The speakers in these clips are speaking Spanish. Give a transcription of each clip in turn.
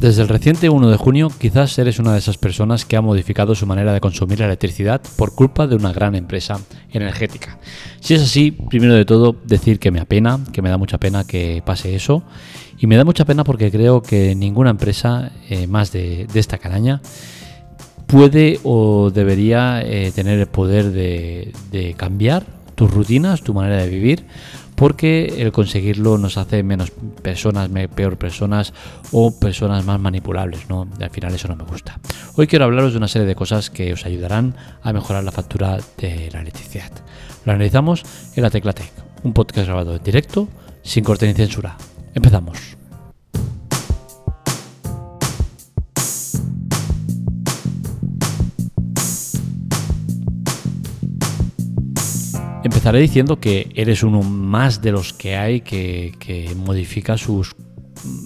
Desde el reciente 1 de junio quizás eres una de esas personas que ha modificado su manera de consumir la electricidad por culpa de una gran empresa energética. Si es así, primero de todo decir que me apena, que me da mucha pena que pase eso y me da mucha pena porque creo que ninguna empresa eh, más de, esta caraña puede o debería eh, tener el poder de, de cambiar tus rutinas, tu manera de vivir porque el conseguirlo nos hace menos personas, peor personas o personas más manipulables, ¿no? al final eso no me gusta. Hoy quiero hablaros de una serie de cosas que os ayudarán a mejorar la factura de la electricidad. Lo analizamos en la Tecla Tech, un podcast grabado en directo, sin corte ni censura. Empezamos. Empezaré diciendo que eres uno más de los que hay que, modifica sus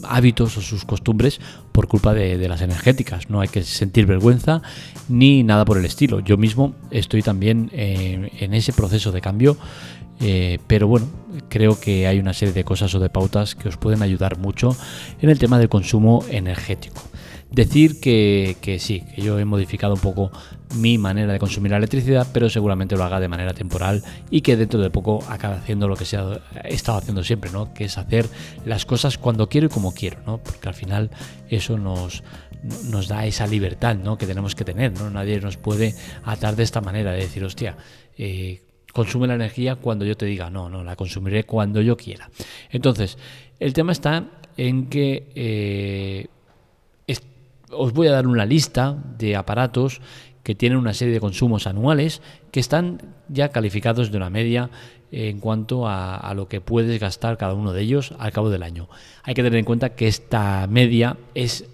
hábitos o sus costumbres por culpa de, las energéticas. No hay que sentir vergüenza ni nada por el estilo. Yo mismo estoy también eh, en ese proceso de cambio, eh, pero bueno, creo que hay una serie de cosas o de pautas que os pueden ayudar mucho en el tema del consumo energético. Decir que, sí, que yo he modificado un poco mi manera de consumir la electricidad, pero seguramente lo haga de manera temporal y que dentro de poco acabe haciendo lo que se ha estado haciendo siempre, ¿no? Que es hacer las cosas cuando quiero y como quiero, ¿no? Porque al final eso nos, nos da esa libertad, ¿no? Que tenemos que tener, ¿no? Nadie nos puede atar de esta manera, de decir, hostia, eh, consume la energía cuando yo te diga, no, no, la consumiré cuando yo quiera. Entonces, el tema está en que eh, os voy a dar una lista de aparatos que tienen una serie de consumos anuales que están ya calificados de una media en cuanto a, lo que puedes gastar cada uno de ellos al cabo del año. Hay que tener en cuenta que esta media es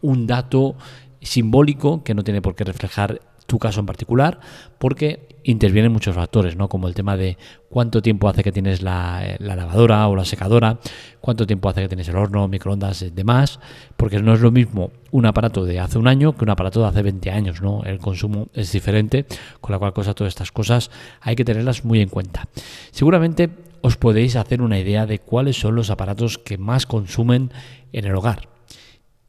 un dato simbólico que no tiene por qué reflejar tu caso en particular, porque intervienen muchos factores, ¿no? Como el tema de cuánto tiempo hace que tienes la, lavadora o la secadora, cuánto tiempo hace que tienes el horno, microondas, demás, porque no es lo mismo un aparato de hace un año que un aparato de hace 20 años, ¿no? El consumo es diferente, con la cual cosa todas estas cosas hay que tenerlas muy en cuenta. Seguramente os podéis hacer una idea de cuáles son los aparatos que más consumen en el hogar.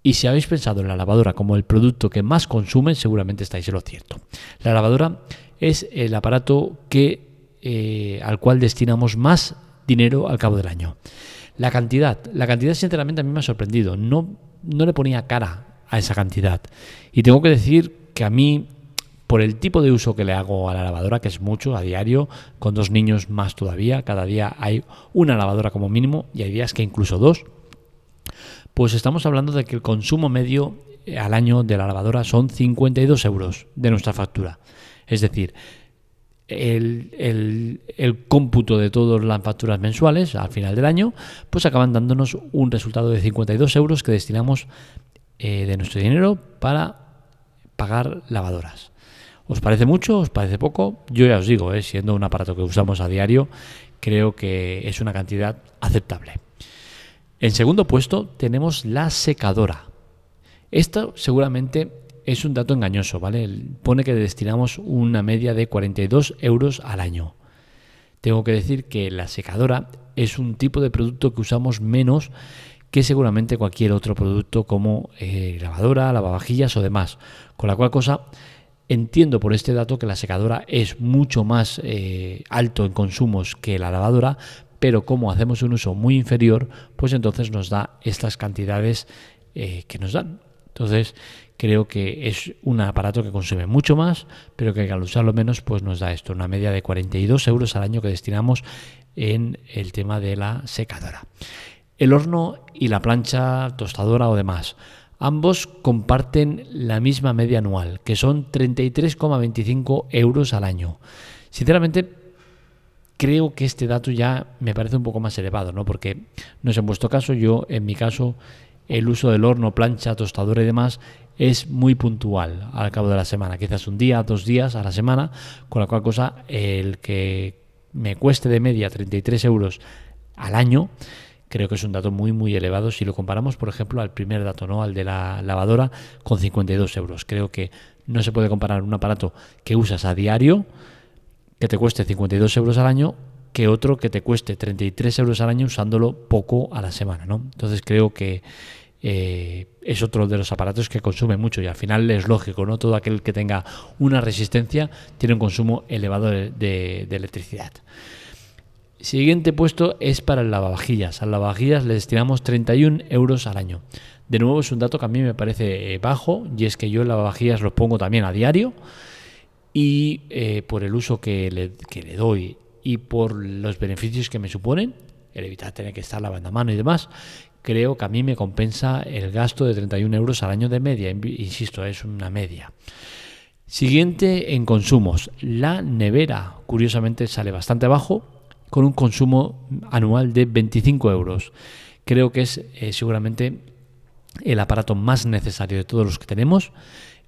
Y si habéis pensado en la lavadora como el producto que más consumen, seguramente estáis en lo cierto. La lavadora es el aparato que, eh, al cual destinamos más dinero al cabo del año. La cantidad, la cantidad sinceramente a mí me ha sorprendido. No, no le ponía cara a esa cantidad. Y tengo que decir que a mí, por el tipo de uso que le hago a la lavadora, que es mucho a diario, con dos niños más todavía, cada día hay una lavadora como mínimo y hay días que incluso dos, pues estamos hablando de que el consumo medio eh, al año de la lavadora son 52 euros de nuestra factura. Es decir, el, cómputo de todas las facturas mensuales al final del año, pues acaban dándonos un resultado de 52 euros que destinamos eh, de nuestro dinero para pagar lavadoras. ¿Os parece mucho? ¿Os parece poco? Yo ya os digo, eh, siendo un aparato que usamos a diario, creo que es una cantidad aceptable. En segundo puesto tenemos la secadora. Esto seguramente es un dato engañoso, ¿vale? Pone que destinamos una media de 42 euros al año. Tengo que decir que la secadora es un tipo de producto que usamos menos que seguramente cualquier otro producto como eh, lavadora, lavavajillas o demás. Con la cual cosa entiendo por este dato que la secadora es mucho más eh, alto en consumos que la lavadora, pero como hacemos un uso muy inferior, pues entonces nos da estas cantidades eh, que nos dan. Entonces, creo que es un aparato que consume mucho más, pero que al usarlo menos, pues nos da esto, una media de 42 euros al año que destinamos en el tema de la secadora. El horno y la plancha tostadora o demás. Ambos comparten la misma media anual, que son 33,25 euros al año. Sinceramente, creo que este dato ya me parece un poco más elevado, ¿no? Porque no es en vuestro caso, yo en mi caso el uso del horno, plancha, tostadora y demás es muy puntual al cabo de la semana, quizás un día, dos días a la semana, con la cual cosa el que me cueste de media 33 euros al año, creo que es un dato muy muy elevado si lo comparamos, por ejemplo, al primer dato, ¿no? al de la lavadora, con 52 euros. Creo que no se puede comparar un aparato que usas a diario, que te cueste 52 euros al año que otro que te cueste 33 euros al año usándolo poco a la semana. ¿no? Entonces creo que eh, es otro de los aparatos que consume mucho y al final es lógico, ¿no? Todo aquel que tenga una resistencia tiene un consumo elevado de, electricidad. Siguiente puesto es para el lavavajillas. Al lavavajillas le destinamos 31 euros al año. De nuevo es un dato que a mí me parece eh, bajo y es que yo el lavavajillas lo pongo también a diario y eh, por el uso que le, que le doy y por los beneficios que me suponen, el evitar tener que estar lavando a mano y demás, creo que a mí me compensa el gasto de 31 euros al año de media. Insisto, es una media. Siguiente en consumos. La nevera, curiosamente, sale bastante bajo, con un consumo anual de 25 euros. Creo que es eh, seguramente el aparato más necesario de todos los que tenemos.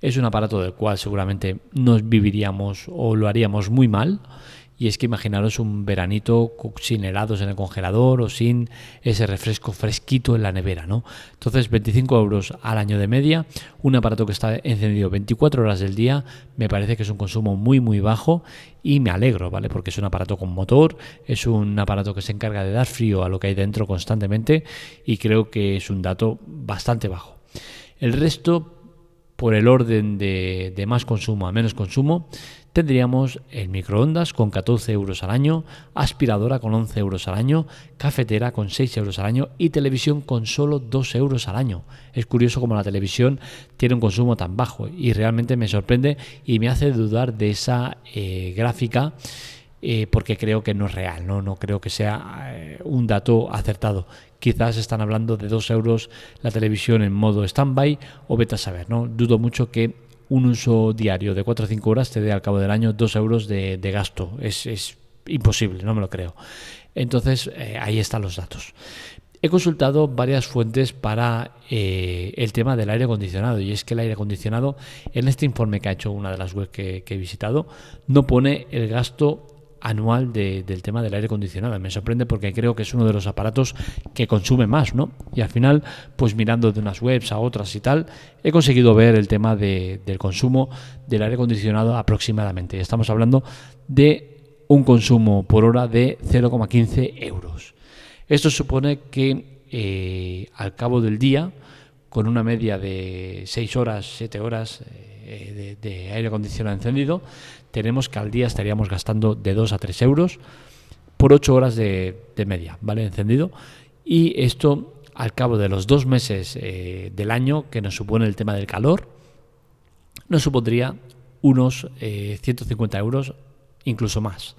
Es un aparato del cual seguramente nos viviríamos o lo haríamos muy mal y es que imaginaros un veranito sin helados en el congelador o sin ese refresco fresquito en la nevera, ¿no? Entonces, 25 euros al año de media, un aparato que está encendido 24 horas del día, me parece que es un consumo muy, muy bajo y me alegro, ¿vale? Porque es un aparato con motor, es un aparato que se encarga de dar frío a lo que hay dentro constantemente y creo que es un dato bastante bajo. El resto, por el orden de, más consumo a menos consumo, tendríamos el microondas con 14 euros al año, aspiradora con 11 euros al año, cafetera con 6 euros al año y televisión con solo 2 euros al año. Es curioso cómo la televisión tiene un consumo tan bajo y realmente me sorprende y me hace dudar de esa eh, gráfica. Eh, porque creo que no es real, no, no creo que sea eh, un dato acertado. Quizás están hablando de 2 euros la televisión en modo stand-by o vete a saber, ¿no? Dudo mucho que un uso diario de 4 o 5 horas te dé al cabo del año 2 euros de, gasto. Es, imposible, no me lo creo. Entonces, eh, ahí están los datos. He consultado varias fuentes para eh, el tema del aire acondicionado y es que el aire acondicionado, en este informe que ha hecho una de las webs que he visitado, no pone el gasto anual del tema del aire acondicionado. Me sorprende porque creo que es uno de los aparatos que consume más, ¿no? Y al final, pues mirando de unas webs a otras y tal, he conseguido ver el tema del consumo del aire acondicionado aproximadamente. Estamos hablando de un consumo por hora de 0,15 euros. Esto supone que eh, al cabo del día, con una media de 6 horas, 7 horas eh, de aire acondicionado encendido, tenemos que al día estaríamos gastando de 2 a 3 euros por 8 horas de, media, ¿vale? Encendido. Y esto al cabo de los dos meses eh, del año que nos supone el tema del calor, nos supondría unos 150 eh, euros, incluso más.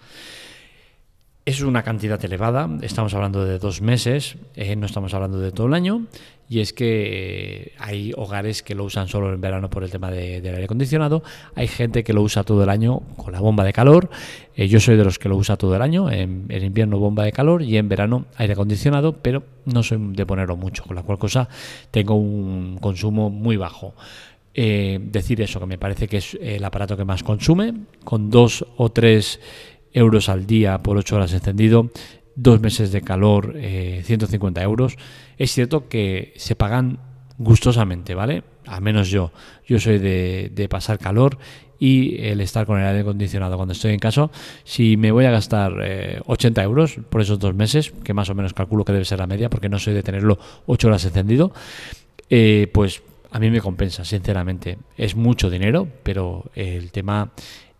Es una cantidad elevada, estamos hablando de dos meses, eh, no estamos hablando de todo el año, y es que eh, hay hogares que lo usan solo en verano por el tema del aire acondicionado, hay gente que lo usa todo el año con la bomba de calor, eh, yo soy de los que lo usa todo el año, en, invierno bomba de calor y en verano aire acondicionado, pero no soy de ponerlo mucho, con la cual cosa tengo un consumo muy bajo. decir eso, que me parece que es el aparato que más consume, con dos o tres euros al día por 8 horas encendido, dos meses de calor, 150 eh, euros. Es cierto que se pagan gustosamente, ¿vale? A menos yo. Yo soy de, pasar calor y el estar con el aire acondicionado cuando estoy en casa. Si me voy a gastar 80 eh, euros por esos dos meses, que más o menos calculo que debe ser la media, porque no soy de tenerlo 8 horas encendido, eh, pues a mí me compensa, sinceramente. Es mucho dinero, pero el tema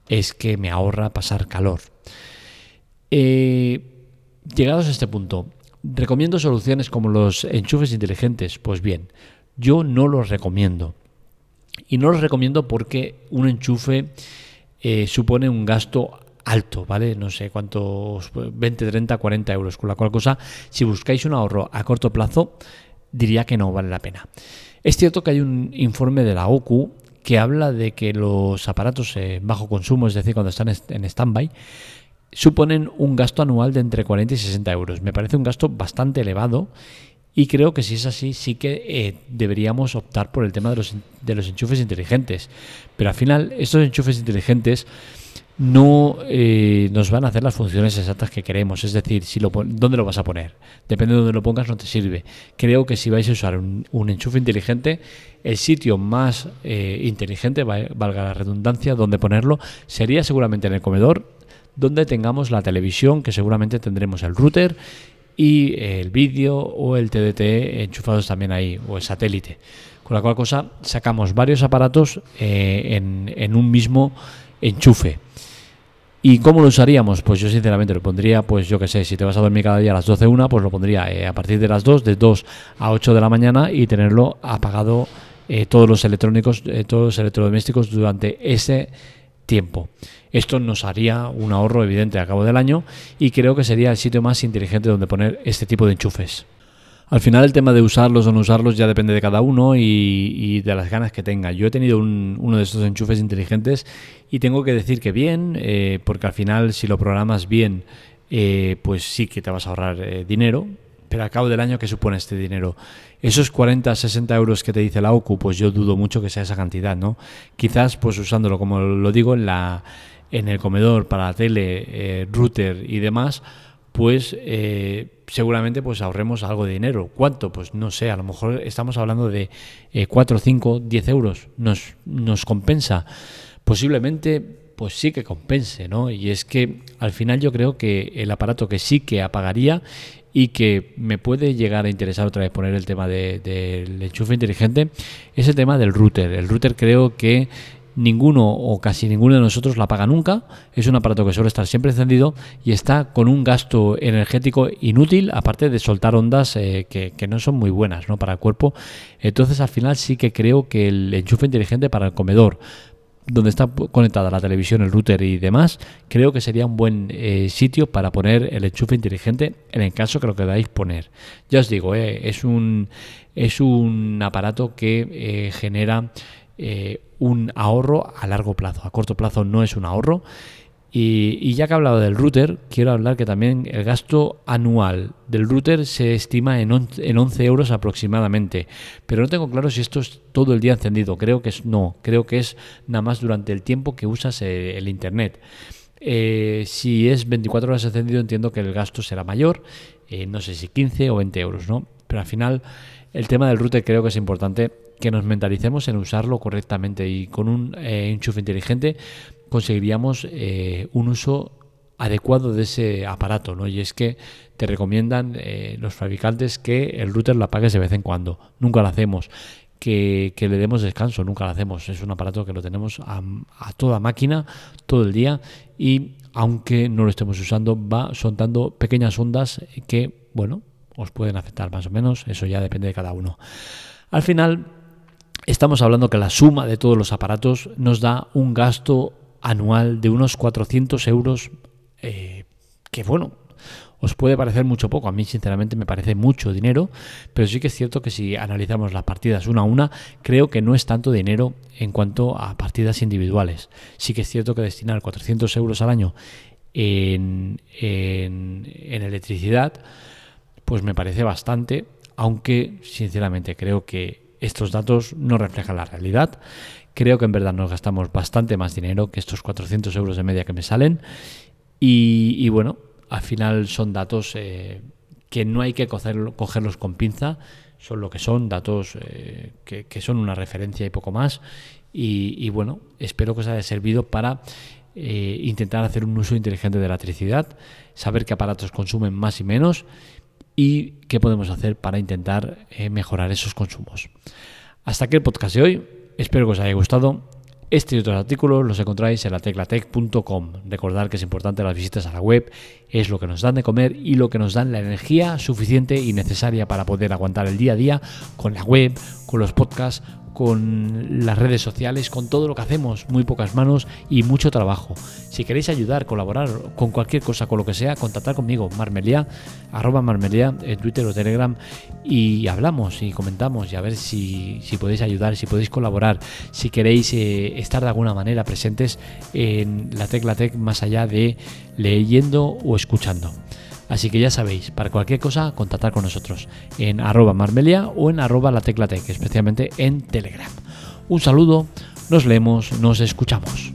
es que me ahorra pasar calor. Eh, llegados a este punto, ¿recomiendo soluciones como los enchufes inteligentes? Pues bien, yo no los recomiendo. Y no los recomiendo porque un enchufe eh, supone un gasto alto, ¿vale? No sé cuántos, 20, 30, 40 euros. Con la cual cosa, si buscáis un ahorro a corto plazo, diría que no vale la pena. Es cierto que hay un informe de la OCU que habla de que los aparatos en bajo consumo, es decir, cuando están en stand-by, suponen un gasto anual de entre 40 y 60 euros. Me parece un gasto bastante elevado y creo que si es así, sí que eh, deberíamos optar por el tema de los, de los enchufes inteligentes. Pero al final, estos enchufes inteligentes no eh, nos van a hacer las funciones exactas que queremos. Es decir, si lo, dónde lo vas a poner. Depende de dónde lo pongas, no te sirve. Creo que si vais a usar un, enchufe inteligente, el sitio más eh, inteligente, valga la redundancia, donde ponerlo, sería seguramente en el comedor, donde tengamos la televisión, que seguramente tendremos el router y el vídeo o el TDT enchufados también ahí, o el satélite. Con la cual cosa sacamos varios aparatos eh, en, un mismo enchufe. ¿Y cómo lo usaríamos? Pues yo sinceramente lo pondría, pues yo que sé, si te vas a dormir cada día a las 12 una, pues lo pondría eh, a partir de las 2, de 2 a 8 de la mañana y tenerlo apagado eh, todos los electrónicos, todos los electrodomésticos durante ese tiempo. Esto nos haría un ahorro evidente a cabo del año y creo que sería el sitio más inteligente donde poner este tipo de enchufes. Al final el tema de usarlos o no usarlos ya depende de cada uno y, de las ganas que tenga. Yo he tenido uno de estos enchufes inteligentes y tengo que decir que bien, eh, porque al final si lo programas bien, eh, pues sí que te vas a ahorrar eh, dinero, pero a cabo del año, ¿qué supone este dinero? Esos 40, 60 euros que te dice la OCU, pues yo dudo mucho que sea esa cantidad, ¿no? Quizás pues usándolo, como lo digo, en la en el comedor para la tele, eh, router y demás, pues eh, seguramente pues ahorremos algo de dinero. ¿Cuánto? Pues no sé, a lo mejor estamos hablando de 4, 5, 10 euros. ¿Nos, ¿Nos compensa? Posiblemente pues sí que compense, ¿no? Y es que al final yo creo que el aparato que sí que apagaría y que me puede llegar a interesar otra vez poner el tema del de, enchufe inteligente es el tema del router. El router creo que ninguno o casi ninguno de nosotros la paga nunca. Es un aparato que suele estar siempre encendido y está con un gasto energético inútil, aparte de soltar ondas eh, que, no son muy buenas ¿no? para el cuerpo. Entonces al final sí que creo que el enchufe inteligente para el comedor, donde está conectada la televisión, el router y demás, creo que sería un buen eh, sitio para poner el enchufe inteligente en el caso que lo queráis poner. Ya os digo, eh, es, un, es un aparato que genera eh, un ahorro a largo plazo. A corto plazo no es un ahorro. Y, ya que he hablado del router, quiero hablar que también el gasto anual del router se estima en, 11 euros aproximadamente. Pero no tengo claro si esto es todo el día encendido. Creo que es no. Creo que es nada más durante el tiempo que usas eh, el Internet. Eh, si es 24 horas encendido, entiendo que el gasto será mayor. no sé si 15 o 20 euros, ¿no? Pero al final, el tema del router creo que es importante que nos mentalicemos en usarlo correctamente y con un eh, enchufe inteligente conseguiríamos eh, un uso adecuado de ese aparato, ¿no? Y es que te recomiendan eh, los fabricantes que el router lo apagues de vez en cuando. Nunca lo hacemos. Que, le demos descanso, nunca lo hacemos. Es un aparato que lo tenemos a, a, toda máquina, todo el día, y aunque no lo estemos usando, va soltando pequeñas ondas que, bueno, os pueden afectar más o menos. Eso ya depende de cada uno. Al final, estamos hablando que la suma de todos los aparatos nos da un gasto anual de unos 400 euros, eh, que bueno, os puede parecer mucho poco, a mí sinceramente me parece mucho dinero, pero sí que es cierto que si analizamos las partidas una a una, creo que no es tanto dinero en cuanto a partidas individuales. Sí que es cierto que destinar 400 euros al año en, en electricidad, pues me parece bastante, aunque sinceramente creo que estos datos no reflejan la realidad. Creo que en verdad nos gastamos bastante más dinero que estos 400 euros de media que me salen. Y, bueno, al final son datos eh, que no hay que cogerlos con pinza, son lo que son, datos eh, que, son una referencia y poco más. Y, bueno, espero que os haya servido para eh, intentar hacer un uso inteligente de la electricidad, saber qué aparatos consumen más y menos y qué podemos hacer para intentar mejorar esos consumos. Hasta aquí el podcast de hoy. Espero que os haya gustado. Este y otros artículos los encontráis en la teclatec.com. Recordad que es importante las visitas a la web, es lo que nos dan de comer y lo que nos dan la energía suficiente y necesaria para poder aguantar el día a día con la web, con los podcasts, con las redes sociales, con todo lo que hacemos, muy pocas manos y mucho trabajo. Si queréis ayudar, colaborar con cualquier cosa, con lo que sea, contactad conmigo, marmelia, arroba marmelia, en Twitter o Telegram, y hablamos y comentamos y a ver si, podéis ayudar, si podéis colaborar, si queréis eh, estar de alguna manera presentes en la Tecla Tech más allá de leyendo o escuchando. Así que ya sabéis, para cualquier cosa, contactar con nosotros en arroba marmelia o en arroba la teclatec, especialmente en Telegram. Un saludo, nos leemos, nos escuchamos.